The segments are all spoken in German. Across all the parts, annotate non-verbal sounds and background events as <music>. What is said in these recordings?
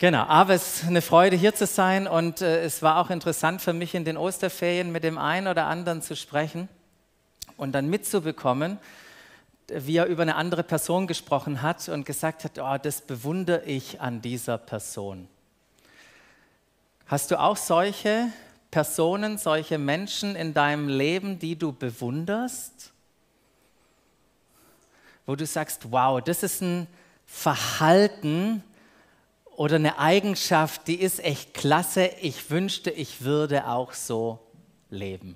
Genau, aber es ist eine Freude hier zu sein und äh, es war auch interessant für mich in den Osterferien mit dem einen oder anderen zu sprechen und dann mitzubekommen, wie er über eine andere Person gesprochen hat und gesagt hat, oh, das bewundere ich an dieser Person. Hast du auch solche Personen, solche Menschen in deinem Leben, die du bewunderst? Wo du sagst, wow, das ist ein Verhalten, oder eine Eigenschaft, die ist echt klasse. Ich wünschte, ich würde auch so leben.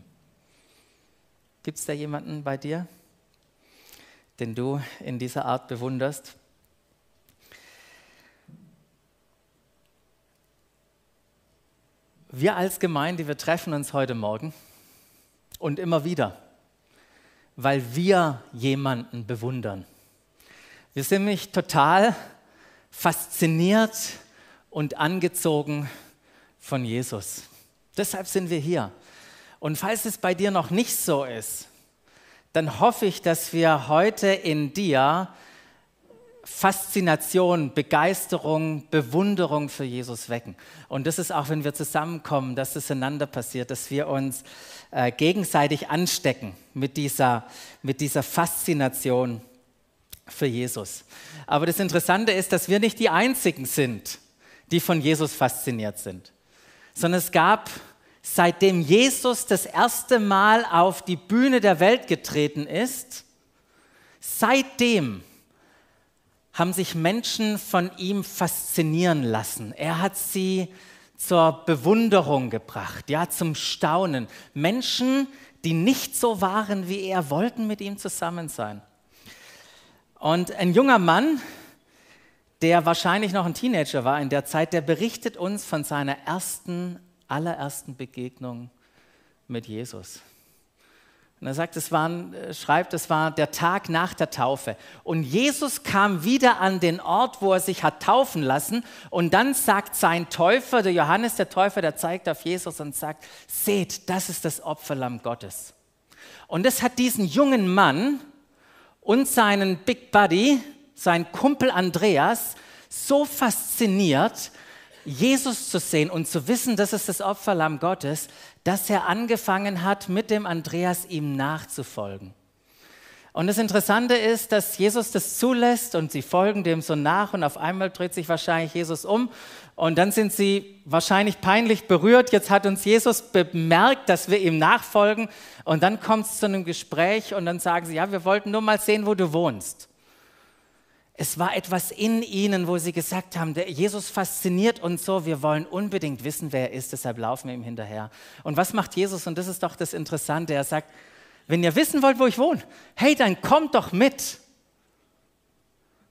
Gibt es da jemanden bei dir, den du in dieser Art bewunderst? Wir als Gemeinde, wir treffen uns heute Morgen und immer wieder, weil wir jemanden bewundern. Wir sind nämlich total fasziniert und angezogen von Jesus. Deshalb sind wir hier. Und falls es bei dir noch nicht so ist, dann hoffe ich, dass wir heute in dir Faszination, Begeisterung, Bewunderung für Jesus wecken. Und das ist auch, wenn wir zusammenkommen, dass es einander passiert, dass wir uns äh, gegenseitig anstecken mit dieser, mit dieser Faszination für Jesus. Aber das Interessante ist, dass wir nicht die Einzigen sind, die von Jesus fasziniert sind, sondern es gab, seitdem Jesus das erste Mal auf die Bühne der Welt getreten ist, seitdem haben sich Menschen von ihm faszinieren lassen. Er hat sie zur Bewunderung gebracht, ja, zum Staunen. Menschen, die nicht so waren wie er, wollten mit ihm zusammen sein. Und ein junger Mann, der wahrscheinlich noch ein Teenager war in der Zeit, der berichtet uns von seiner ersten, allerersten Begegnung mit Jesus. Und er sagt, es war, äh, schreibt, es war der Tag nach der Taufe. Und Jesus kam wieder an den Ort, wo er sich hat taufen lassen. Und dann sagt sein Täufer, der Johannes der Täufer, der zeigt auf Jesus und sagt, seht, das ist das Opferlamm Gottes. Und das hat diesen jungen Mann und seinen Big Buddy, sein Kumpel Andreas, so fasziniert, Jesus zu sehen und zu wissen, das ist das Opferlamm Gottes, dass er angefangen hat, mit dem Andreas ihm nachzufolgen. Und das Interessante ist, dass Jesus das zulässt und sie folgen dem so nach und auf einmal dreht sich wahrscheinlich Jesus um und dann sind sie wahrscheinlich peinlich berührt. Jetzt hat uns Jesus bemerkt, dass wir ihm nachfolgen und dann kommt es zu einem Gespräch und dann sagen sie, ja, wir wollten nur mal sehen, wo du wohnst. Es war etwas in ihnen, wo sie gesagt haben, der Jesus fasziniert uns so, wir wollen unbedingt wissen, wer er ist, deshalb laufen wir ihm hinterher. Und was macht Jesus? Und das ist doch das Interessante. Er sagt, wenn ihr wissen wollt, wo ich wohne, hey, dann kommt doch mit.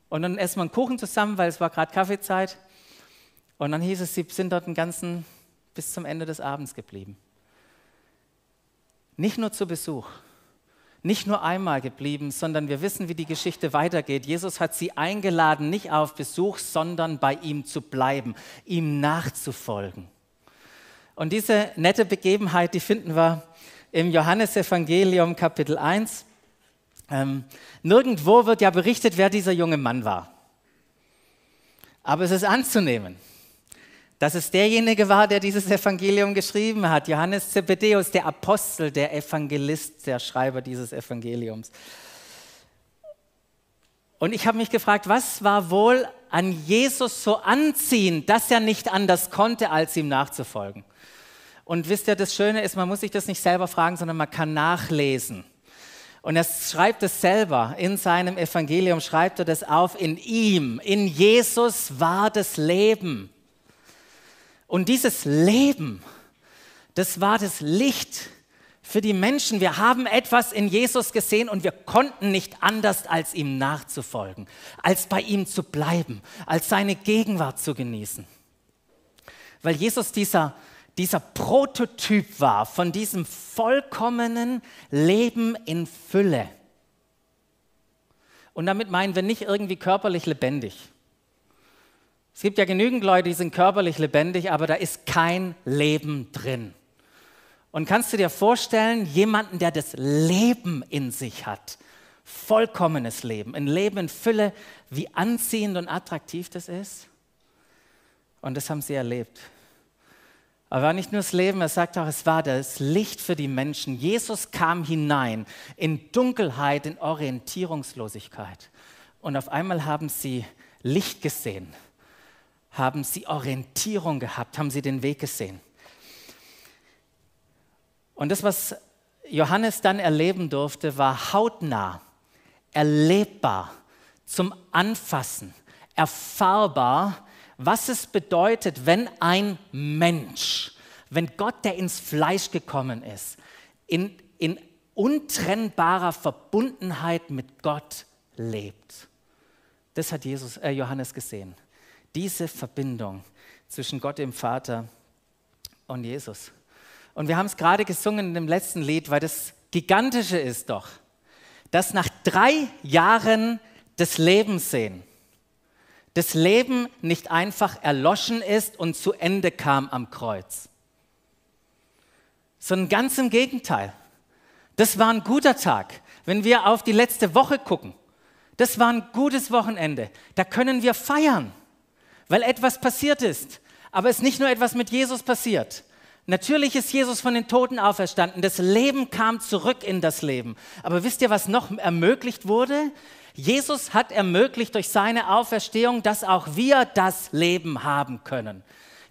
Und dann essen wir einen Kuchen zusammen, weil es war gerade Kaffeezeit. Und dann hieß es, sie sind dort den ganzen bis zum Ende des Abends geblieben. Nicht nur zu Besuch, nicht nur einmal geblieben, sondern wir wissen, wie die Geschichte weitergeht. Jesus hat sie eingeladen, nicht auf Besuch, sondern bei ihm zu bleiben, ihm nachzufolgen. Und diese nette Begebenheit, die finden wir im Johannesevangelium Kapitel 1. Ähm, nirgendwo wird ja berichtet, wer dieser junge Mann war. Aber es ist anzunehmen, dass es derjenige war, der dieses Evangelium geschrieben hat. Johannes Zebedeus, der Apostel, der Evangelist, der Schreiber dieses Evangeliums. Und ich habe mich gefragt, was war wohl an Jesus so anziehend, dass er nicht anders konnte, als ihm nachzufolgen? Und wisst ihr, das Schöne ist, man muss sich das nicht selber fragen, sondern man kann nachlesen. Und er schreibt es selber in seinem Evangelium, schreibt er das auf, in ihm, in Jesus war das Leben. Und dieses Leben, das war das Licht für die Menschen. Wir haben etwas in Jesus gesehen und wir konnten nicht anders, als ihm nachzufolgen, als bei ihm zu bleiben, als seine Gegenwart zu genießen. Weil Jesus dieser dieser Prototyp war von diesem vollkommenen Leben in Fülle. Und damit meinen wir nicht irgendwie körperlich lebendig. Es gibt ja genügend Leute, die sind körperlich lebendig, aber da ist kein Leben drin. Und kannst du dir vorstellen, jemanden, der das Leben in sich hat, vollkommenes Leben, ein Leben in Fülle, wie anziehend und attraktiv das ist? Und das haben sie erlebt. Aber nicht nur das Leben, er sagt auch, es war das Licht für die Menschen. Jesus kam hinein in Dunkelheit, in Orientierungslosigkeit. Und auf einmal haben sie Licht gesehen, haben sie Orientierung gehabt, haben sie den Weg gesehen. Und das, was Johannes dann erleben durfte, war hautnah, erlebbar, zum Anfassen, erfahrbar, was es bedeutet, wenn ein Mensch, wenn Gott, der ins Fleisch gekommen ist, in, in untrennbarer Verbundenheit mit Gott lebt. Das hat Jesus, äh, Johannes gesehen. Diese Verbindung zwischen Gott dem Vater und Jesus. Und wir haben es gerade gesungen in dem letzten Lied, weil das Gigantische ist doch, dass nach drei Jahren des Lebens sehen, das Leben nicht einfach erloschen ist und zu Ende kam am Kreuz, sondern ganz im Gegenteil. Das war ein guter Tag. Wenn wir auf die letzte Woche gucken, das war ein gutes Wochenende. Da können wir feiern, weil etwas passiert ist. Aber es ist nicht nur etwas mit Jesus passiert. Natürlich ist Jesus von den Toten auferstanden. Das Leben kam zurück in das Leben. Aber wisst ihr, was noch ermöglicht wurde? Jesus hat ermöglicht durch seine Auferstehung, dass auch wir das Leben haben können.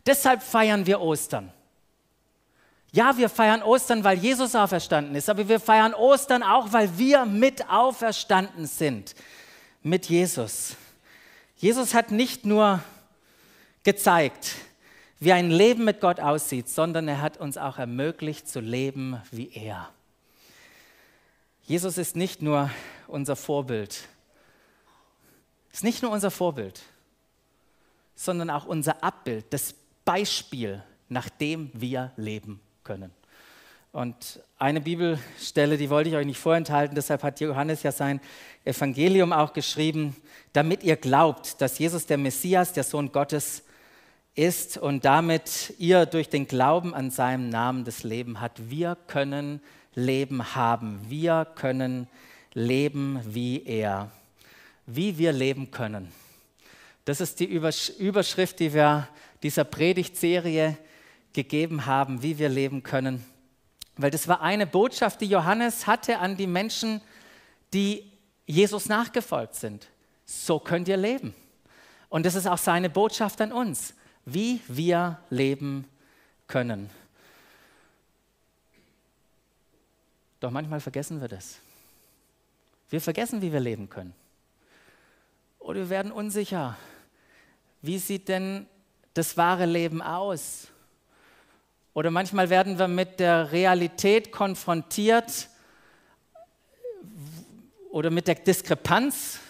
Deshalb feiern wir Ostern. Ja, wir feiern Ostern, weil Jesus auferstanden ist, aber wir feiern Ostern auch, weil wir mit auferstanden sind mit Jesus. Jesus hat nicht nur gezeigt, wie ein Leben mit Gott aussieht, sondern er hat uns auch ermöglicht zu leben wie er. Jesus ist nicht nur unser Vorbild, ist nicht nur unser Vorbild, sondern auch unser Abbild, das Beispiel, nach dem wir leben können. Und eine Bibelstelle, die wollte ich euch nicht vorenthalten, deshalb hat Johannes ja sein Evangelium auch geschrieben, damit ihr glaubt, dass Jesus der Messias, der Sohn Gottes ist und damit ihr durch den Glauben an seinem Namen das Leben hat. Wir können Leben haben. Wir können leben wie er. Wie wir leben können. Das ist die Überschrift, die wir dieser Predigtserie gegeben haben, wie wir leben können. Weil das war eine Botschaft, die Johannes hatte an die Menschen, die Jesus nachgefolgt sind. So könnt ihr leben. Und das ist auch seine Botschaft an uns, wie wir leben können. Doch manchmal vergessen wir das. Wir vergessen, wie wir leben können. Oder wir werden unsicher. Wie sieht denn das wahre Leben aus? Oder manchmal werden wir mit der Realität konfrontiert oder mit der Diskrepanz,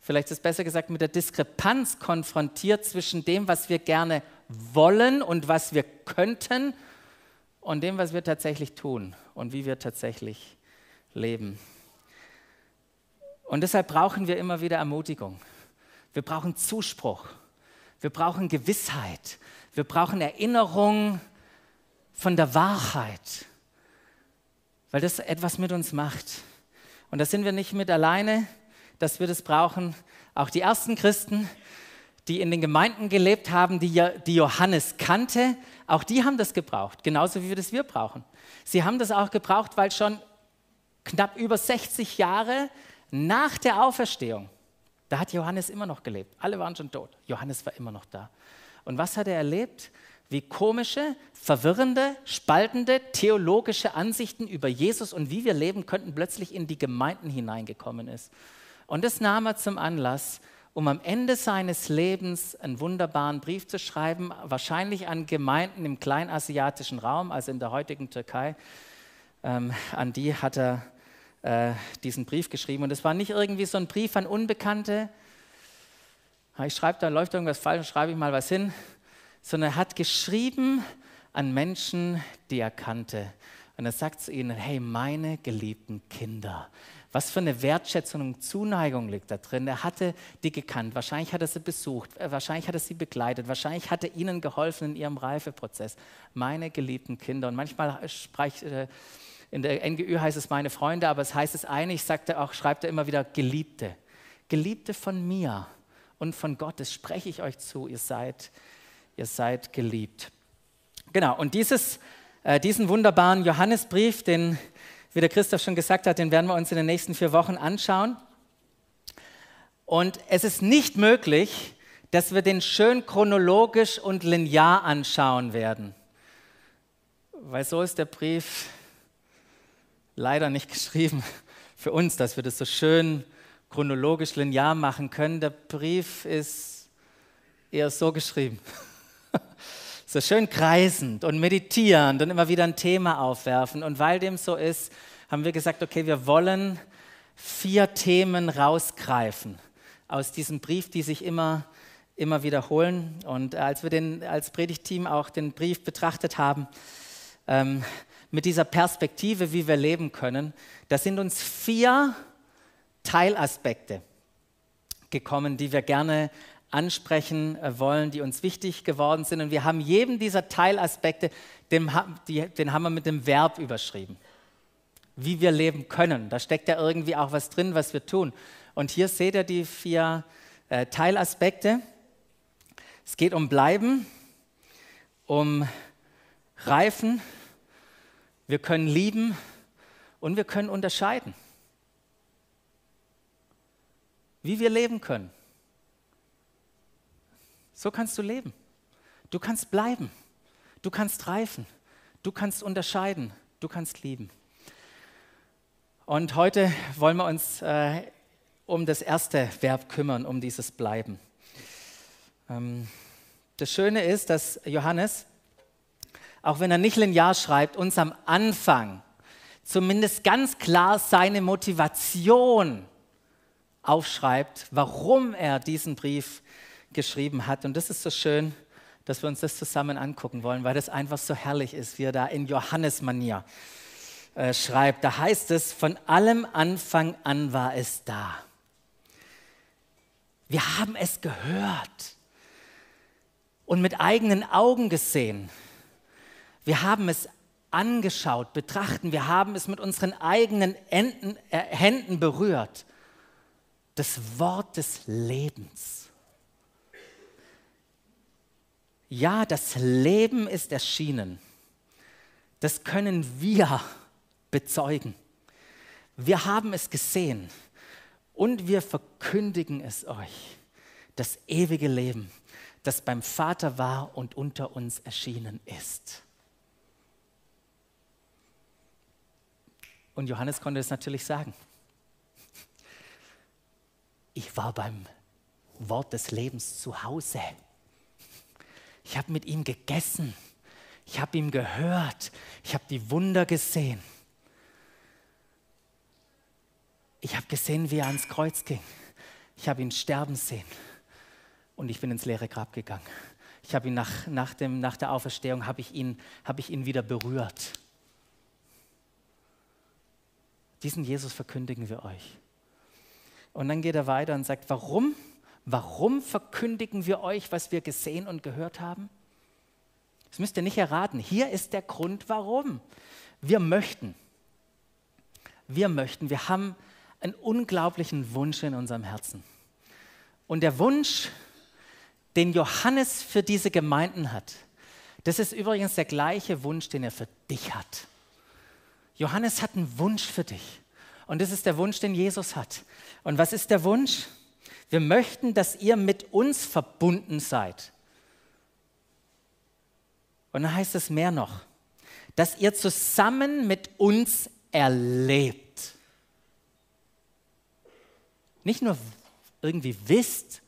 vielleicht ist es besser gesagt, mit der Diskrepanz konfrontiert zwischen dem, was wir gerne wollen und was wir könnten und dem, was wir tatsächlich tun und wie wir tatsächlich leben. Und deshalb brauchen wir immer wieder Ermutigung. Wir brauchen Zuspruch. Wir brauchen Gewissheit. Wir brauchen Erinnerung von der Wahrheit, weil das etwas mit uns macht. Und da sind wir nicht mit alleine, dass wir das brauchen. Auch die ersten Christen, die in den Gemeinden gelebt haben, die, die Johannes kannte, auch die haben das gebraucht, genauso wie wir das wir brauchen. Sie haben das auch gebraucht, weil schon knapp über 60 Jahre nach der Auferstehung, da hat Johannes immer noch gelebt. Alle waren schon tot. Johannes war immer noch da. Und was hat er erlebt? wie komische, verwirrende, spaltende theologische Ansichten über Jesus und wie wir leben könnten, plötzlich in die Gemeinden hineingekommen ist. Und das nahm er zum Anlass, um am Ende seines Lebens einen wunderbaren Brief zu schreiben, wahrscheinlich an Gemeinden im kleinasiatischen Raum, also in der heutigen Türkei. Ähm, an die hat er äh, diesen Brief geschrieben. Und es war nicht irgendwie so ein Brief an Unbekannte. Ich schreibe, da läuft irgendwas falsch, schreibe ich mal was hin sondern er hat geschrieben an Menschen, die er kannte. Und er sagt zu ihnen, hey, meine geliebten Kinder, was für eine Wertschätzung und Zuneigung liegt da drin. Er hatte die gekannt, wahrscheinlich hat er sie besucht, äh, wahrscheinlich hat er sie begleitet, wahrscheinlich hat er ihnen geholfen in ihrem Reifeprozess. Meine geliebten Kinder. Und manchmal spricht, äh, in der NGÜ heißt es meine Freunde, aber es heißt es einig, sagt er auch, schreibt er immer wieder Geliebte. Geliebte von mir und von Gott, das spreche ich euch zu, ihr seid ihr seid geliebt. Genau, und dieses, äh, diesen wunderbaren Johannesbrief, den, wie der Christoph schon gesagt hat, den werden wir uns in den nächsten vier Wochen anschauen. Und es ist nicht möglich, dass wir den schön chronologisch und linear anschauen werden. Weil so ist der Brief leider nicht <laughs> geschrieben für uns, dass wir das so schön chronologisch linear machen können. Der Brief ist eher so geschrieben. <laughs> so schön kreisend und meditierend und immer wieder ein Thema aufwerfen. Und weil dem so ist, haben wir gesagt, okay, wir wollen vier Themen rausgreifen aus diesem Brief, die sich immer immer wiederholen. Und als wir den, als Predigteam auch den Brief betrachtet haben, ähm, mit dieser Perspektive, wie wir leben können, da sind uns vier Teilaspekte gekommen, die wir gerne ansprechen äh, wollen, die uns wichtig geworden sind. Und wir haben jedem dieser Teilaspekte, den, den haben wir mit dem Verb überschrieben. Wie wir leben können. Da steckt ja irgendwie auch was drin, was wir tun. Und hier seht ihr die vier äh, Teilaspekte. Es geht um Bleiben, um Reifen, wir können lieben und wir können unterscheiden. Wie wir leben können. So kannst du leben. Du kannst bleiben. Du kannst reifen. Du kannst unterscheiden. Du kannst lieben. Und heute wollen wir uns äh, um das erste Verb kümmern, um dieses Bleiben. Ähm, das Schöne ist, dass Johannes, auch wenn er nicht linear schreibt, uns am Anfang zumindest ganz klar seine Motivation aufschreibt, warum er diesen Brief geschrieben hat. Und das ist so schön, dass wir uns das zusammen angucken wollen, weil das einfach so herrlich ist, wie er da in Johannes-Manier äh, schreibt. Da heißt es, von allem Anfang an war es da. Wir haben es gehört und mit eigenen Augen gesehen. Wir haben es angeschaut, betrachten, wir haben es mit unseren eigenen Enden, äh, Händen berührt. Das Wort des Lebens. Ja, das Leben ist erschienen. Das können wir bezeugen. Wir haben es gesehen und wir verkündigen es euch. Das ewige Leben, das beim Vater war und unter uns erschienen ist. Und Johannes konnte es natürlich sagen. Ich war beim Wort des Lebens zu Hause. Ich habe mit ihm gegessen. Ich habe ihm gehört. Ich habe die Wunder gesehen. Ich habe gesehen, wie er ans Kreuz ging. Ich habe ihn sterben sehen und ich bin ins leere Grab gegangen. Ich habe ihn nach, nach, dem, nach der Auferstehung, habe ich, habe ich ihn wieder berührt. Diesen Jesus verkündigen wir euch. Und dann geht er weiter und sagt, warum? Warum verkündigen wir euch, was wir gesehen und gehört haben? Das müsst ihr nicht erraten. Hier ist der Grund, warum. Wir möchten, wir möchten, wir haben einen unglaublichen Wunsch in unserem Herzen. Und der Wunsch, den Johannes für diese Gemeinden hat, das ist übrigens der gleiche Wunsch, den er für dich hat. Johannes hat einen Wunsch für dich. Und das ist der Wunsch, den Jesus hat. Und was ist der Wunsch? Wir möchten, dass ihr mit uns verbunden seid. Und dann heißt es mehr noch, dass ihr zusammen mit uns erlebt. Nicht nur irgendwie wisst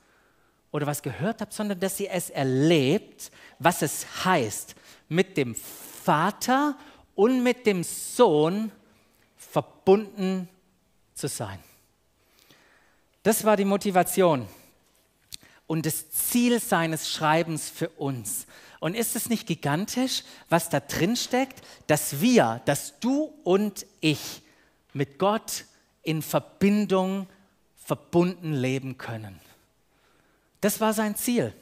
oder was gehört habt, sondern dass ihr es erlebt, was es heißt, mit dem Vater und mit dem Sohn verbunden zu sein. Das war die Motivation und das Ziel seines Schreibens für uns. Und ist es nicht gigantisch, was da drin steckt, dass wir, dass du und ich mit Gott in Verbindung verbunden leben können? Das war sein Ziel.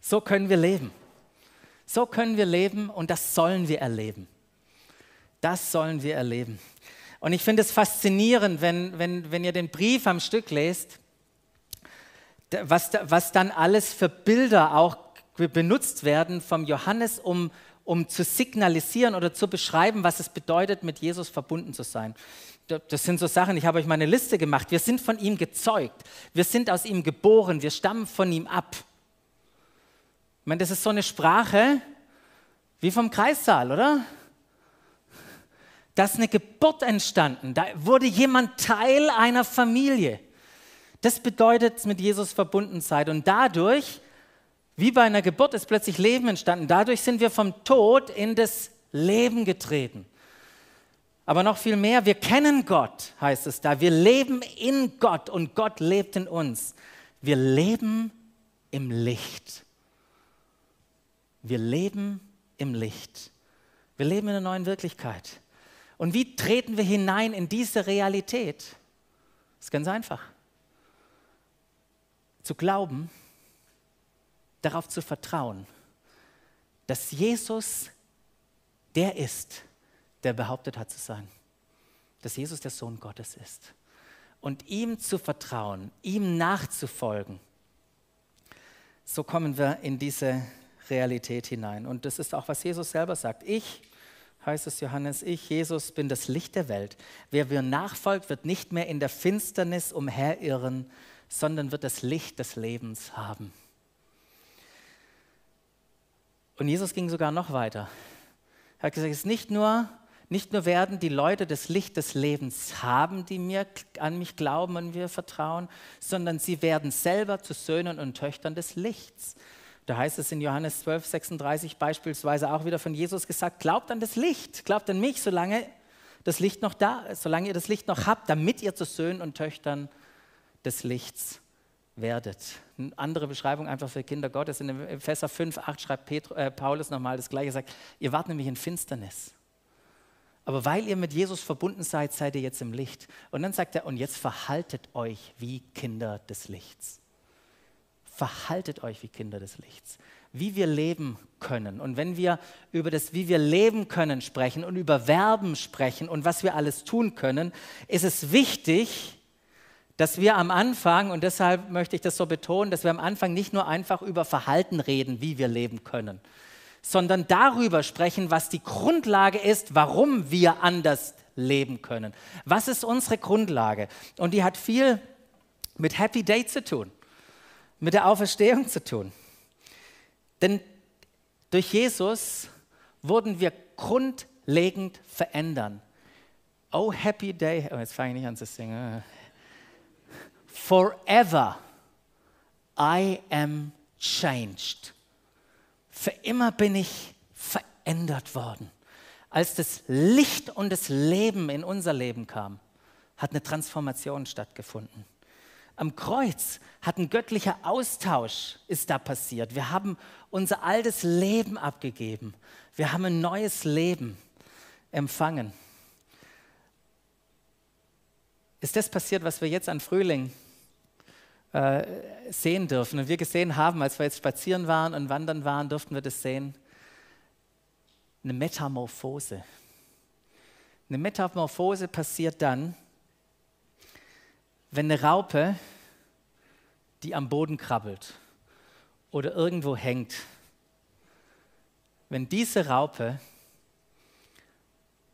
So können wir leben. So können wir leben und das sollen wir erleben. Das sollen wir erleben. Und ich finde es faszinierend, wenn, wenn, wenn ihr den Brief am Stück lest, was, was dann alles für Bilder auch benutzt werden vom Johannes, um, um zu signalisieren oder zu beschreiben, was es bedeutet, mit Jesus verbunden zu sein. Das sind so Sachen, ich habe euch meine Liste gemacht. Wir sind von ihm gezeugt. Wir sind aus ihm geboren. Wir stammen von ihm ab. Ich meine, das ist so eine Sprache wie vom Kreissaal, oder? Da ist eine Geburt entstanden. Da wurde jemand Teil einer Familie. Das bedeutet mit Jesus verbunden sein. Und dadurch, wie bei einer Geburt, ist plötzlich Leben entstanden. Dadurch sind wir vom Tod in das Leben getreten. Aber noch viel mehr, wir kennen Gott, heißt es da. Wir leben in Gott und Gott lebt in uns. Wir leben im Licht. Wir leben im Licht. Wir leben in einer neuen Wirklichkeit. Und wie treten wir hinein in diese Realität? Das ist ganz einfach. Zu glauben, darauf zu vertrauen, dass Jesus der ist, der behauptet hat zu sein. Dass Jesus der Sohn Gottes ist. Und ihm zu vertrauen, ihm nachzufolgen. So kommen wir in diese Realität hinein. Und das ist auch, was Jesus selber sagt. Ich heißt es Johannes, ich, Jesus, bin das Licht der Welt. Wer mir nachfolgt, wird nicht mehr in der Finsternis umherirren, sondern wird das Licht des Lebens haben. Und Jesus ging sogar noch weiter. Er hat gesagt, es ist nicht nur, nicht nur werden die Leute das Licht des Lebens haben, die mir an mich glauben und mir vertrauen, sondern sie werden selber zu Söhnen und Töchtern des Lichts. Da heißt es in Johannes 12, 36 beispielsweise auch wieder von Jesus gesagt, glaubt an das Licht, glaubt an mich, solange das Licht noch da ist, solange ihr das Licht noch habt, damit ihr zu Söhnen und Töchtern des Lichts werdet. Eine andere Beschreibung einfach für Kinder Gottes. In Epheser 5, 8 schreibt Petru, äh, Paulus nochmal das Gleiche, sagt, ihr wart nämlich in Finsternis. Aber weil ihr mit Jesus verbunden seid, seid ihr jetzt im Licht. Und dann sagt er, und jetzt verhaltet euch wie Kinder des Lichts verhaltet euch wie Kinder des Lichts. Wie wir leben können. Und wenn wir über das, wie wir leben können, sprechen und über Verben sprechen und was wir alles tun können, ist es wichtig, dass wir am Anfang, und deshalb möchte ich das so betonen, dass wir am Anfang nicht nur einfach über Verhalten reden, wie wir leben können, sondern darüber sprechen, was die Grundlage ist, warum wir anders leben können. Was ist unsere Grundlage? Und die hat viel mit Happy Day zu tun mit der Auferstehung zu tun. Denn durch Jesus wurden wir grundlegend verändern. Oh, happy day. Oh, jetzt fange ich nicht an zu singen. Forever I am changed. Für immer bin ich verändert worden. Als das Licht und das Leben in unser Leben kam, hat eine Transformation stattgefunden. Am Kreuz hat ein göttlicher Austausch ist da passiert. Wir haben unser altes Leben abgegeben. Wir haben ein neues Leben empfangen. Ist das passiert, was wir jetzt an Frühling äh, sehen dürfen und wir gesehen haben, als wir jetzt spazieren waren und wandern waren, durften wir das sehen? Eine Metamorphose. Eine Metamorphose passiert dann, wenn eine Raupe, die am Boden krabbelt oder irgendwo hängt, wenn diese Raupe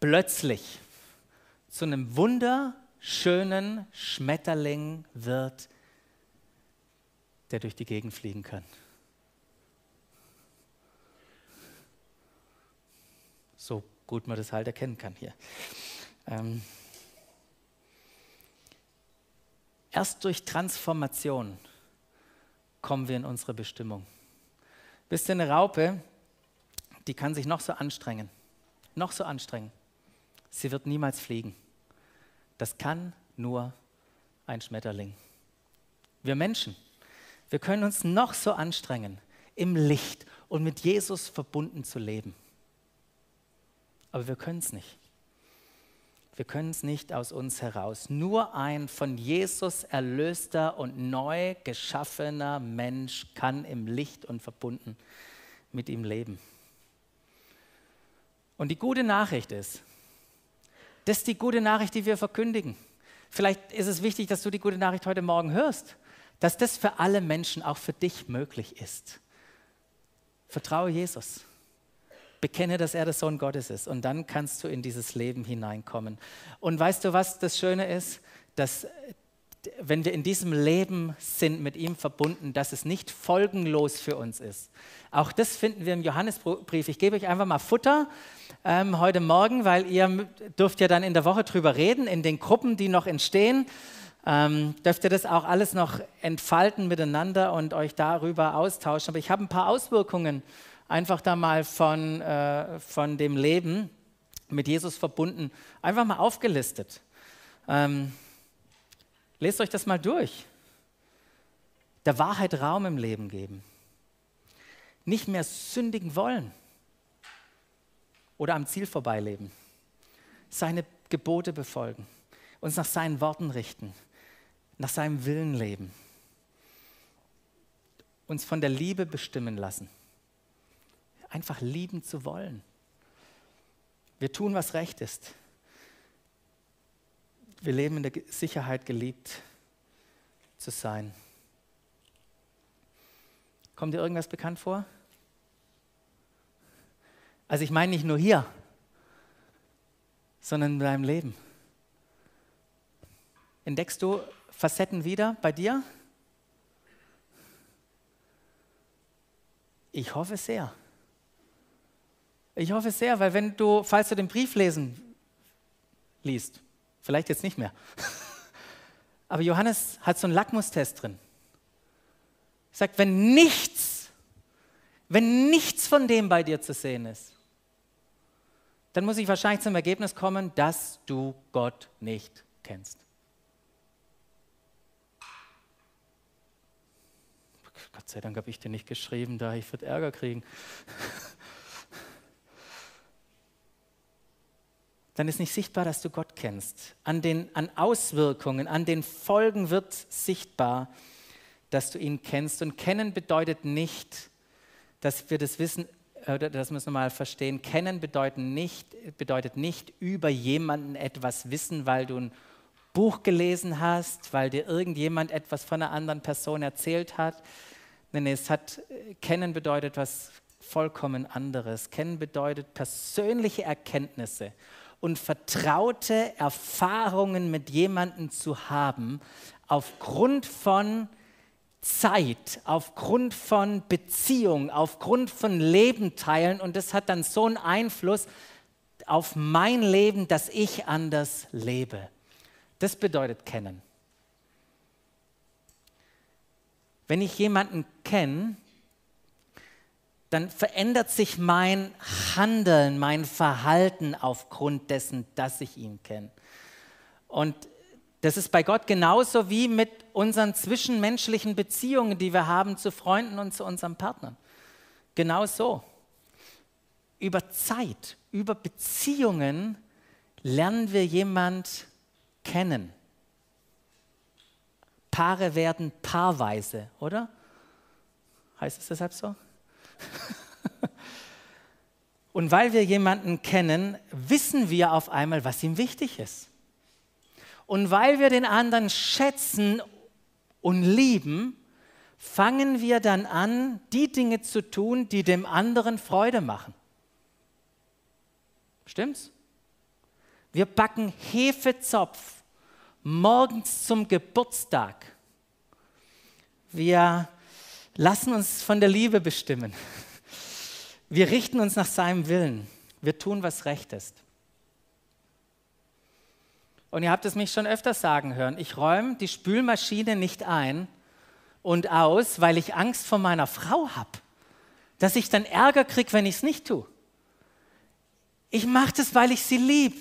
plötzlich zu einem wunderschönen Schmetterling wird, der durch die Gegend fliegen kann. So gut man das halt erkennen kann hier. Ähm Erst durch Transformation kommen wir in unsere Bestimmung. Wisst ihr, eine Raupe, die kann sich noch so anstrengen, noch so anstrengen. Sie wird niemals fliegen. Das kann nur ein Schmetterling. Wir Menschen, wir können uns noch so anstrengen, im Licht und mit Jesus verbunden zu leben. Aber wir können es nicht. Wir können es nicht aus uns heraus. Nur ein von Jesus erlöster und neu geschaffener Mensch kann im Licht und verbunden mit ihm leben. Und die gute Nachricht ist, das ist die gute Nachricht, die wir verkündigen. Vielleicht ist es wichtig, dass du die gute Nachricht heute Morgen hörst, dass das für alle Menschen, auch für dich möglich ist. Vertraue Jesus. Bekenne, dass er der Sohn Gottes ist. Und dann kannst du in dieses Leben hineinkommen. Und weißt du, was das Schöne ist? Dass wenn wir in diesem Leben sind, mit ihm verbunden, dass es nicht folgenlos für uns ist. Auch das finden wir im Johannesbrief. Ich gebe euch einfach mal Futter ähm, heute Morgen, weil ihr dürft ja dann in der Woche drüber reden, in den Gruppen, die noch entstehen. Ähm, dürft ihr das auch alles noch entfalten miteinander und euch darüber austauschen. Aber ich habe ein paar Auswirkungen einfach da mal von, äh, von dem Leben mit Jesus verbunden, einfach mal aufgelistet. Ähm, lest euch das mal durch. Der Wahrheit Raum im Leben geben. Nicht mehr sündigen wollen oder am Ziel vorbeileben. Seine Gebote befolgen, uns nach seinen Worten richten, nach seinem Willen leben, uns von der Liebe bestimmen lassen einfach lieben zu wollen. Wir tun, was recht ist. Wir leben in der Sicherheit, geliebt zu sein. Kommt dir irgendwas bekannt vor? Also ich meine nicht nur hier, sondern in deinem Leben. Entdeckst du Facetten wieder bei dir? Ich hoffe sehr. Ich hoffe sehr, weil wenn du, falls du den Brief lesen liest, vielleicht jetzt nicht mehr, <laughs> aber Johannes hat so einen Lackmustest drin. Er sagt, wenn nichts, wenn nichts von dem bei dir zu sehen ist, dann muss ich wahrscheinlich zum Ergebnis kommen, dass du Gott nicht kennst. Gott sei Dank habe ich dir nicht geschrieben, da ich würde Ärger kriegen. <laughs> dann ist nicht sichtbar, dass du Gott kennst. An den an Auswirkungen, an den Folgen wird sichtbar, dass du ihn kennst. Und kennen bedeutet nicht, dass wir das wissen, oder das müssen wir mal verstehen. Kennen bedeutet nicht, bedeutet nicht über jemanden etwas wissen, weil du ein Buch gelesen hast, weil dir irgendjemand etwas von einer anderen Person erzählt hat. Nein, es hat, kennen bedeutet was vollkommen anderes. Kennen bedeutet persönliche Erkenntnisse und vertraute Erfahrungen mit jemandem zu haben, aufgrund von Zeit, aufgrund von Beziehung, aufgrund von Leben teilen. Und das hat dann so einen Einfluss auf mein Leben, dass ich anders lebe. Das bedeutet kennen. Wenn ich jemanden kenne, dann verändert sich mein Handeln, mein Verhalten aufgrund dessen, dass ich ihn kenne. Und das ist bei Gott genauso wie mit unseren zwischenmenschlichen Beziehungen, die wir haben zu Freunden und zu unseren Partnern. Genau so. Über Zeit, über Beziehungen lernen wir jemand kennen. Paare werden paarweise, oder? Heißt es deshalb so? <laughs> Und weil wir jemanden kennen, wissen wir auf einmal, was ihm wichtig ist. Und weil wir den anderen schätzen und lieben, fangen wir dann an, die Dinge zu tun, die dem anderen Freude machen. Stimmt's? Wir backen Hefezopf morgens zum Geburtstag. Wir lassen uns von der Liebe bestimmen. Wir richten uns nach seinem Willen. Wir tun, was recht ist. Und ihr habt es mich schon öfters sagen hören, ich räume die Spülmaschine nicht ein und aus, weil ich Angst vor meiner Frau habe, dass ich dann Ärger kriege, wenn ich es nicht tue. Ich mache das, weil ich sie lieb.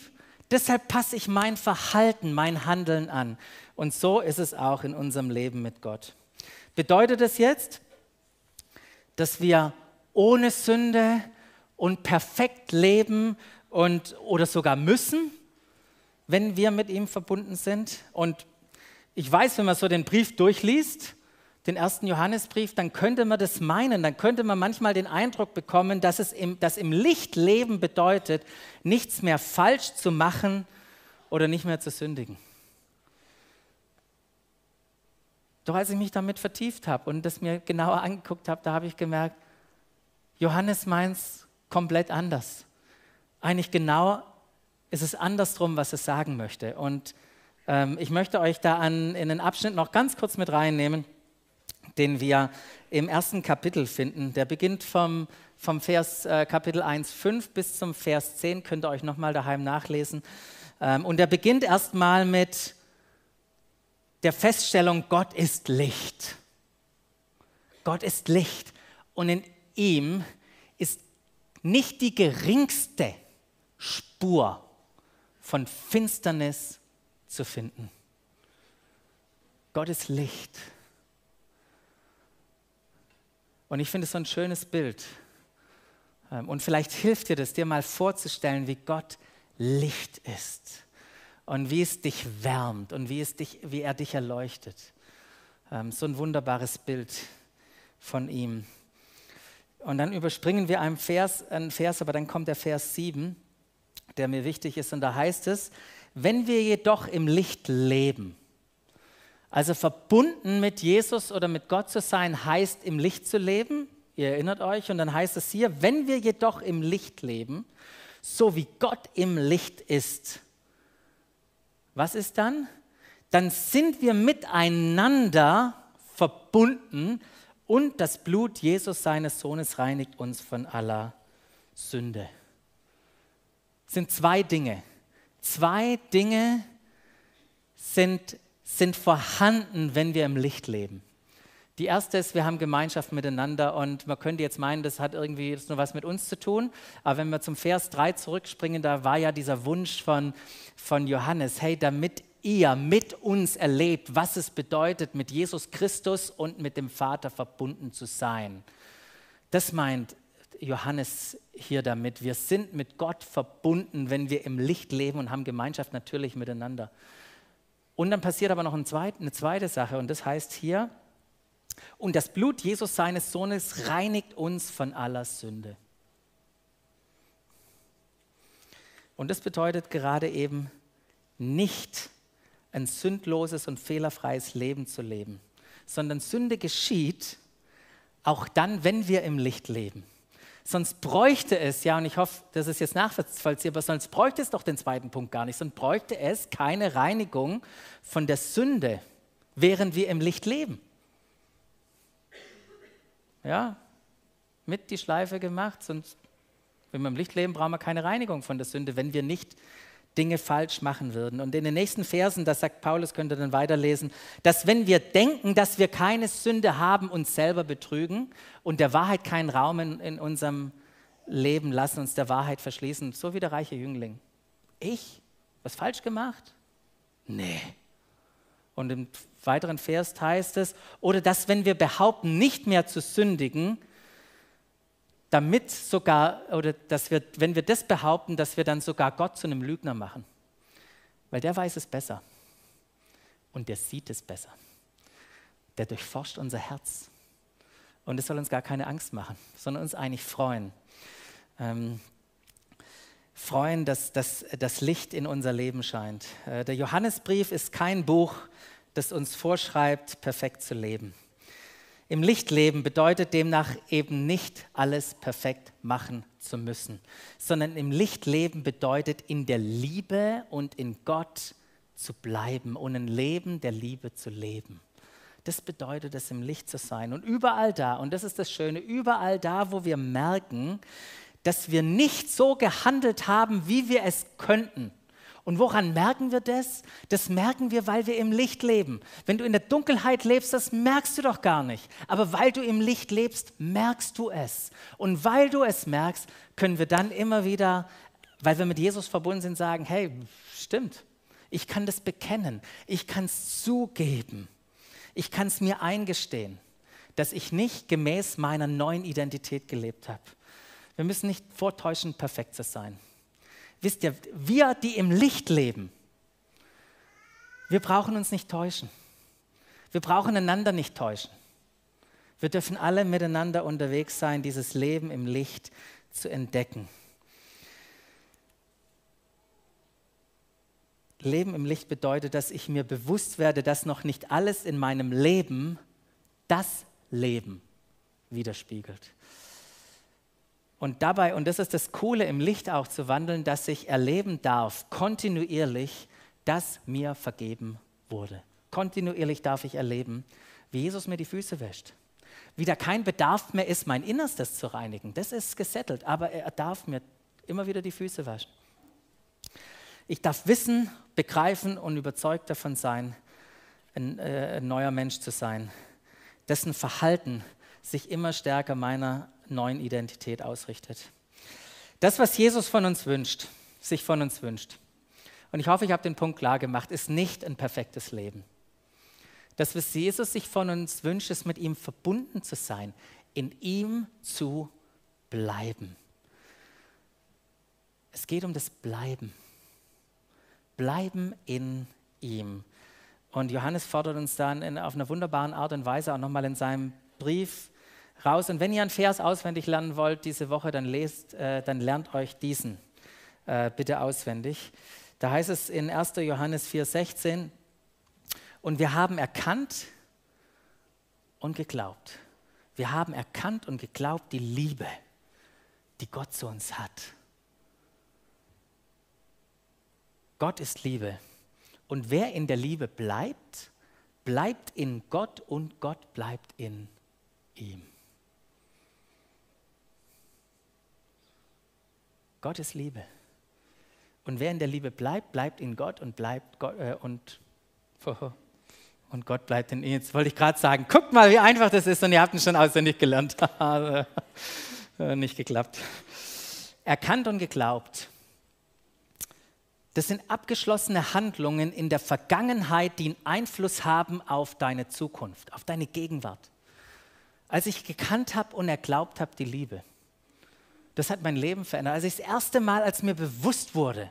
Deshalb passe ich mein Verhalten, mein Handeln an. Und so ist es auch in unserem Leben mit Gott. Bedeutet es jetzt, dass wir ohne Sünde und perfekt leben und, oder sogar müssen, wenn wir mit ihm verbunden sind. Und ich weiß, wenn man so den Brief durchliest, den ersten Johannesbrief, dann könnte man das meinen, dann könnte man manchmal den Eindruck bekommen, dass es im, dass im Licht leben bedeutet, nichts mehr falsch zu machen oder nicht mehr zu sündigen. Doch als ich mich damit vertieft habe und das mir genauer angeguckt habe, da habe ich gemerkt, Johannes meint es komplett anders. Eigentlich genau ist es andersrum, was es sagen möchte. Und ähm, ich möchte euch da an, in den Abschnitt noch ganz kurz mit reinnehmen, den wir im ersten Kapitel finden. Der beginnt vom, vom Vers äh, Kapitel 1, 5 bis zum Vers 10, könnt ihr euch nochmal daheim nachlesen. Ähm, und der beginnt erstmal mit der Feststellung, Gott ist Licht. Gott ist Licht. Und in ihm ist nicht die geringste Spur von Finsternis zu finden. Gott ist Licht. Und ich finde es so ein schönes Bild. Ähm, und vielleicht hilft dir das, dir mal vorzustellen, wie Gott Licht ist und wie es dich wärmt und wie, es dich, wie er dich erleuchtet. Ähm, so ein wunderbares Bild von ihm. Und dann überspringen wir einen Vers, einen Vers, aber dann kommt der Vers 7, der mir wichtig ist. Und da heißt es, wenn wir jedoch im Licht leben, also verbunden mit Jesus oder mit Gott zu sein, heißt im Licht zu leben. Ihr erinnert euch. Und dann heißt es hier, wenn wir jedoch im Licht leben, so wie Gott im Licht ist. Was ist dann? Dann sind wir miteinander verbunden und das Blut Jesus seines Sohnes reinigt uns von aller Sünde. Es sind zwei Dinge. Zwei Dinge sind, sind vorhanden, wenn wir im Licht leben. Die erste ist, wir haben Gemeinschaft miteinander und man könnte jetzt meinen, das hat irgendwie das nur was mit uns zu tun. Aber wenn wir zum Vers 3 zurückspringen, da war ja dieser Wunsch von, von Johannes, hey, damit ihr mit uns erlebt, was es bedeutet, mit Jesus Christus und mit dem Vater verbunden zu sein. Das meint Johannes hier damit. Wir sind mit Gott verbunden, wenn wir im Licht leben und haben Gemeinschaft natürlich miteinander. Und dann passiert aber noch eine zweite Sache und das heißt hier, und das Blut Jesus seines Sohnes reinigt uns von aller Sünde. Und das bedeutet gerade eben nicht ein sündloses und fehlerfreies Leben zu leben, sondern Sünde geschieht auch dann, wenn wir im Licht leben. Sonst bräuchte es, ja, und ich hoffe, das ist jetzt nachvollziehbar, sonst bräuchte es doch den zweiten Punkt gar nicht, sonst bräuchte es keine Reinigung von der Sünde, während wir im Licht leben. Ja, mit die Schleife gemacht, sonst, wenn wir im Licht leben, brauchen wir keine Reinigung von der Sünde, wenn wir nicht Dinge falsch machen würden. Und in den nächsten Versen, das sagt Paulus, könnt ihr dann weiterlesen, dass wenn wir denken, dass wir keine Sünde haben, uns selber betrügen und der Wahrheit keinen Raum in, in unserem Leben lassen, uns der Wahrheit verschließen, so wie der reiche Jüngling. Ich? Was falsch gemacht? Nee. Und im weiteren Vers heißt es, oder dass wenn wir behaupten, nicht mehr zu sündigen, damit sogar, oder dass wir, wenn wir das behaupten, dass wir dann sogar Gott zu einem Lügner machen. Weil der weiß es besser. Und der sieht es besser. Der durchforscht unser Herz. Und es soll uns gar keine Angst machen, sondern uns eigentlich freuen. Ähm, freuen, dass, dass das Licht in unser Leben scheint. Äh, der Johannesbrief ist kein Buch, das uns vorschreibt, perfekt zu leben. Im Lichtleben bedeutet demnach eben nicht alles perfekt machen zu müssen, sondern im Lichtleben bedeutet in der Liebe und in Gott zu bleiben und ein Leben der Liebe zu leben. Das bedeutet es, im Licht zu sein. Und überall da, und das ist das Schöne, überall da, wo wir merken, dass wir nicht so gehandelt haben, wie wir es könnten, und woran merken wir das? Das merken wir, weil wir im Licht leben. Wenn du in der Dunkelheit lebst, das merkst du doch gar nicht. Aber weil du im Licht lebst, merkst du es. Und weil du es merkst, können wir dann immer wieder, weil wir mit Jesus verbunden sind, sagen, hey, stimmt, ich kann das bekennen, ich kann es zugeben, ich kann es mir eingestehen, dass ich nicht gemäß meiner neuen Identität gelebt habe. Wir müssen nicht vortäuschend perfekt sein. Wisst ihr, wir, die im Licht leben, wir brauchen uns nicht täuschen. Wir brauchen einander nicht täuschen. Wir dürfen alle miteinander unterwegs sein, dieses Leben im Licht zu entdecken. Leben im Licht bedeutet, dass ich mir bewusst werde, dass noch nicht alles in meinem Leben das Leben widerspiegelt. Und dabei, und das ist das Coole im Licht auch zu wandeln, dass ich erleben darf, kontinuierlich, dass mir vergeben wurde. Kontinuierlich darf ich erleben, wie Jesus mir die Füße wäscht. Wie da kein Bedarf mehr ist, mein Innerstes zu reinigen. Das ist gesettelt, aber er darf mir immer wieder die Füße waschen. Ich darf wissen, begreifen und überzeugt davon sein, ein, äh, ein neuer Mensch zu sein, dessen Verhalten sich immer stärker meiner neuen Identität ausrichtet. Das, was Jesus von uns wünscht, sich von uns wünscht, und ich hoffe, ich habe den Punkt klar gemacht, ist nicht ein perfektes Leben. Das, was Jesus sich von uns wünscht, ist mit ihm verbunden zu sein, in ihm zu bleiben. Es geht um das Bleiben. Bleiben in ihm. Und Johannes fordert uns dann in, auf einer wunderbaren Art und Weise auch nochmal in seinem Brief raus. Und wenn ihr einen Vers auswendig lernen wollt diese Woche, dann lest, äh, dann lernt euch diesen äh, bitte auswendig. Da heißt es in 1. Johannes 4,16, und wir haben erkannt und geglaubt. Wir haben erkannt und geglaubt die Liebe, die Gott zu uns hat. Gott ist Liebe. Und wer in der Liebe bleibt, bleibt in Gott und Gott bleibt in ihm. Gott ist Liebe. Und wer in der Liebe bleibt, bleibt in Gott und bleibt Gott, äh, und, und Gott bleibt in ihm. Jetzt wollte ich gerade sagen, guckt mal, wie einfach das ist und ihr habt ihn schon auswendig gelernt. <laughs> Äh, nicht geklappt. Erkannt und geglaubt. Das sind abgeschlossene Handlungen in der Vergangenheit, die einen Einfluss haben auf deine Zukunft, auf deine Gegenwart. Als ich gekannt habe und erglaubt habe, die Liebe, das hat mein Leben verändert. Als ich das erste Mal, als mir bewusst wurde,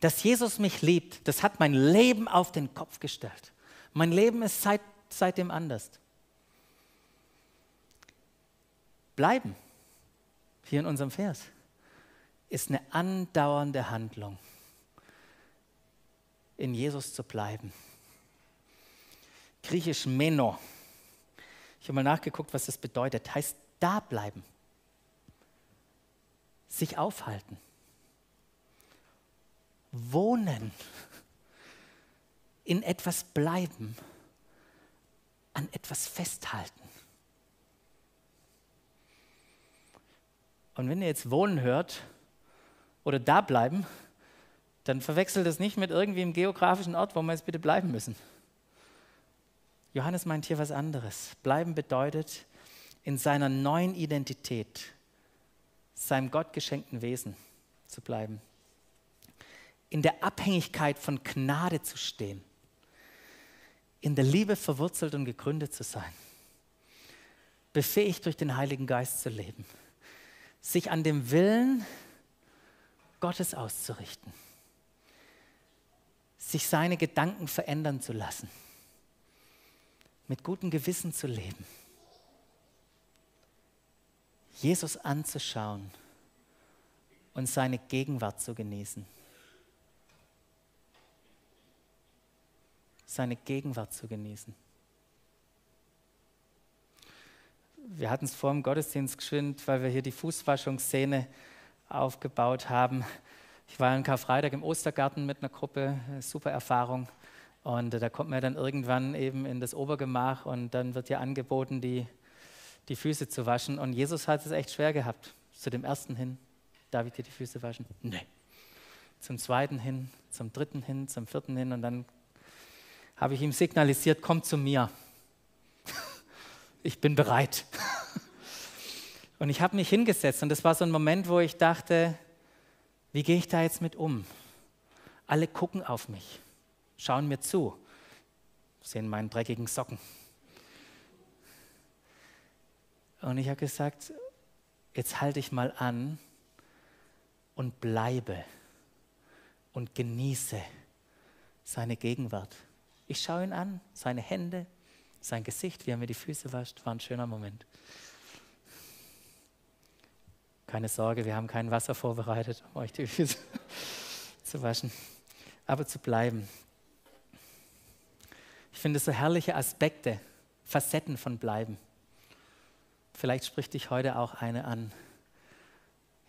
dass Jesus mich liebt, das hat mein Leben auf den Kopf gestellt. Mein Leben ist seit, seitdem anders. Bleiben, hier in unserem Vers, ist eine andauernde Handlung, in Jesus zu bleiben. Griechisch Meno. Ich habe mal nachgeguckt, was das bedeutet. Heißt da bleiben sich aufhalten, wohnen, in etwas bleiben, an etwas festhalten. Und wenn ihr jetzt wohnen hört oder da bleiben, dann verwechselt es nicht mit irgendwie einem geografischen Ort, wo wir jetzt bitte bleiben müssen. Johannes meint hier was anderes. Bleiben bedeutet, in seiner neuen Identität seinem Gott geschenkten Wesen zu bleiben. In der Abhängigkeit von Gnade zu stehen. In der Liebe verwurzelt und gegründet zu sein. Befähigt durch den Heiligen Geist zu leben. Sich an dem Willen Gottes auszurichten. Sich seine Gedanken verändern zu lassen. Mit gutem Gewissen zu leben Jesus anzuschauen und seine Gegenwart zu genießen. Seine Gegenwart zu genießen. Wir hatten es vor dem Gottesdienst geschwind, weil wir hier die Fußwaschungsszene aufgebaut haben. Ich war am Karfreitag im Ostergarten mit einer Gruppe, super Erfahrung. Und da kommt man dann irgendwann eben in das Obergemach und dann wird ja angeboten, die die Füße zu waschen. Und Jesus hat es echt schwer gehabt. Zu dem ersten hin, darf ich dir die Füße waschen? Nee. Zum zweiten hin, zum dritten hin, zum vierten hin. Und dann habe ich ihm signalisiert, komm zu mir. <laughs> ich bin bereit. <laughs> und ich habe mich hingesetzt und das war so ein Moment, wo ich dachte, wie gehe ich da jetzt mit um? Alle gucken auf mich, schauen mir zu, sehen meinen dreckigen Socken. Und ich habe gesagt, jetzt halte ich mal an und bleibe und genieße seine Gegenwart. Ich schaue ihn an, seine Hände, sein Gesicht, wie er mir die Füße wascht, war ein schöner Moment. Keine Sorge, wir haben kein Wasser vorbereitet, um euch die Füße <laughs> zu waschen, aber zu bleiben. Ich finde so herrliche Aspekte, Facetten von Bleiben. Vielleicht spricht dich heute auch eine an.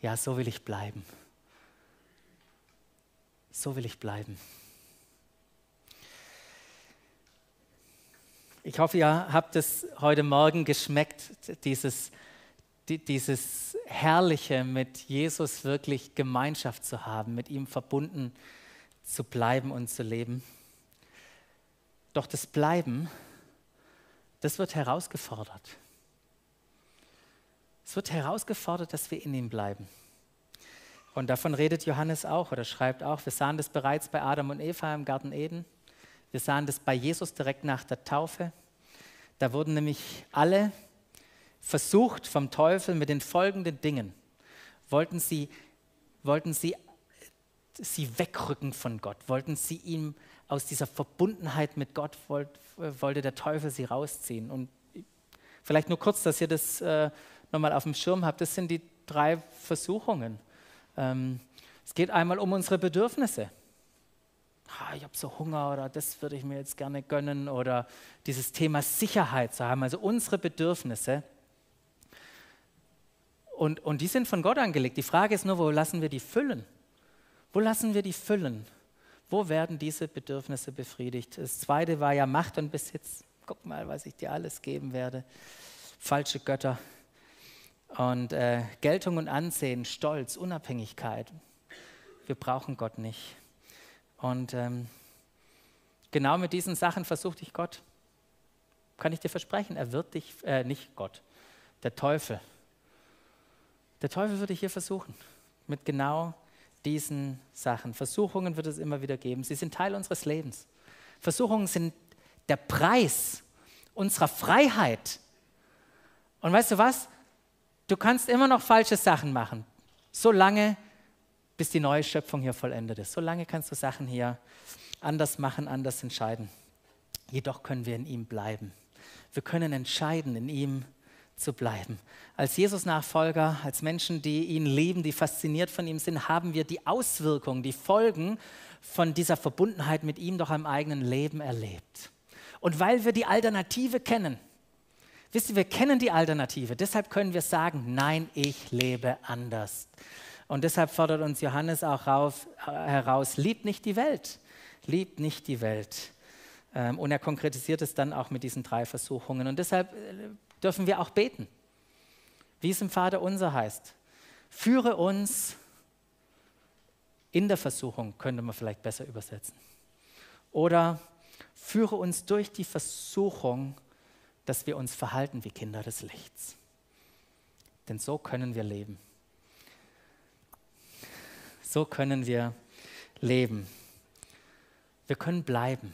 ja, so will ich bleiben. So will ich bleiben. Ich hoffe, ihr habt es heute Morgen geschmeckt, dieses, dieses Herrliche, mit Jesus wirklich Gemeinschaft zu haben, mit ihm verbunden zu bleiben und zu leben. Doch das Bleiben, das wird herausgefordert. Es wird herausgefordert, dass wir in ihm bleiben. Und davon redet Johannes auch oder schreibt auch, wir sahen das bereits bei Adam und Eva im Garten Eden. Wir sahen das bei Jesus direkt nach der Taufe. Da wurden nämlich alle versucht vom Teufel mit den folgenden Dingen. Wollten sie, wollten sie sie wegrücken von Gott, wollten sie ihm aus dieser Verbundenheit mit Gott, wollt, wollte der Teufel sie rausziehen. Und vielleicht nur kurz, dass ihr das äh, nochmal auf dem Schirm habt, das sind die drei Versuchungen. Ähm, es geht einmal um unsere Bedürfnisse. Ah, ich habe so Hunger oder das würde ich mir jetzt gerne gönnen oder dieses Thema Sicherheit zu haben, also unsere Bedürfnisse. Und, und die sind von Gott angelegt. Die Frage ist nur, wo lassen wir die füllen? Wo lassen wir die füllen? Wo werden diese Bedürfnisse befriedigt? Das zweite war ja Macht und Besitz. Guck mal, was ich dir alles geben werde. Falsche Götter. Und äh, Geltung und Ansehen, Stolz, Unabhängigkeit. Wir brauchen Gott nicht. Und ähm, genau mit diesen Sachen versucht dich Gott. Kann ich dir versprechen, er wird dich, äh, nicht Gott, der Teufel. Der Teufel wird dich hier versuchen. Mit genau diesen Sachen. Versuchungen wird es immer wieder geben. Sie sind Teil unseres Lebens. Versuchungen sind der Preis unserer Freiheit. Und weißt du was? Du kannst immer noch falsche Sachen machen, solange bis die neue Schöpfung hier vollendet ist. Solange kannst du Sachen hier anders machen, anders entscheiden. Jedoch können wir in ihm bleiben. Wir können entscheiden, in ihm zu bleiben. Als Jesus-Nachfolger, als Menschen, die ihn lieben, die fasziniert von ihm sind, haben wir die Auswirkungen, die Folgen von dieser Verbundenheit mit ihm doch am eigenen Leben erlebt. Und weil wir die Alternative kennen, wisst ihr, wir kennen die Alternative, deshalb können wir sagen, nein, ich lebe anders. Und deshalb fordert uns Johannes auch rauf, heraus, liebt nicht die Welt, liebt nicht die Welt. Ähm, und er konkretisiert es dann auch mit diesen drei Versuchungen. Und deshalb äh, dürfen wir auch beten, wie es im Vater unser heißt. Führe uns in der Versuchung, könnte man vielleicht besser übersetzen. Oder führe uns durch die Versuchung, dass wir uns verhalten wie Kinder des Lichts. Denn so können wir leben. So können wir leben. Wir können bleiben.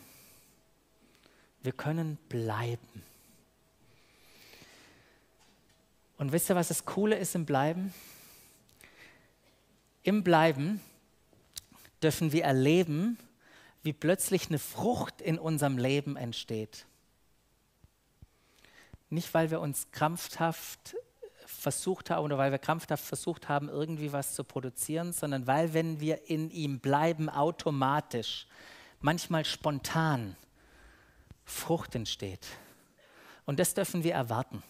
Wir können bleiben. Und wisst ihr, was das Coole ist im Bleiben? Im Bleiben dürfen wir erleben, wie plötzlich eine Frucht in unserem Leben entsteht. Nicht, weil wir uns krampfhaft versucht haben oder weil wir krampfhaft versucht haben, irgendwie was zu produzieren, sondern weil, wenn wir in ihm bleiben, automatisch, manchmal spontan Frucht entsteht. Und das dürfen wir erwarten.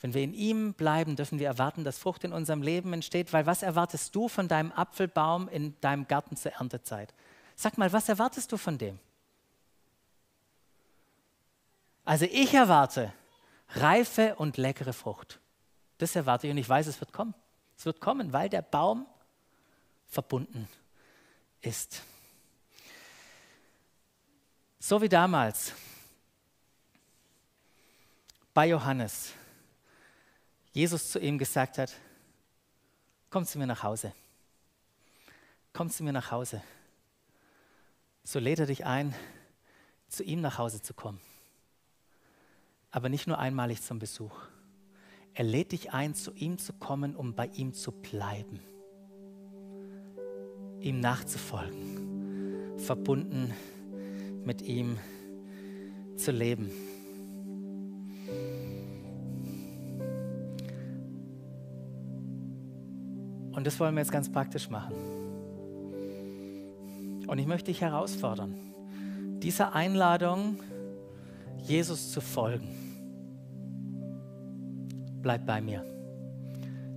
Wenn wir in ihm bleiben, dürfen wir erwarten, dass Frucht in unserem Leben entsteht, weil was erwartest du von deinem Apfelbaum in deinem Garten zur Erntezeit? Sag mal, was erwartest du von dem? Also ich erwarte reife und leckere Frucht. Das erwarte ich und ich weiß, es wird kommen. Es wird kommen, weil der Baum verbunden ist. So wie damals bei Johannes Jesus zu ihm gesagt hat, komm zu mir nach Hause. Komm zu mir nach Hause. So lädt er dich ein, zu ihm nach Hause zu kommen. Aber nicht nur einmalig zum Besuch. Er lädt dich ein, zu ihm zu kommen, um bei ihm zu bleiben. Ihm nachzufolgen. Verbunden mit ihm zu leben. Und das wollen wir jetzt ganz praktisch machen. Und ich möchte dich herausfordern, dieser Einladung, Jesus zu folgen. Bleib bei mir.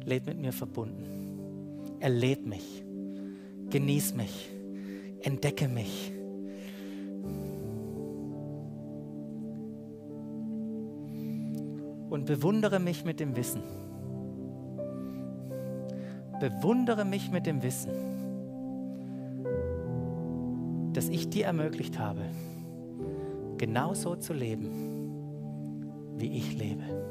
Leb mit mir verbunden. erleb mich, genieß mich, entdecke mich. Und bewundere mich mit dem Wissen. Bewundere mich mit dem Wissen, dass ich dir ermöglicht habe, genauso zu leben, wie ich lebe.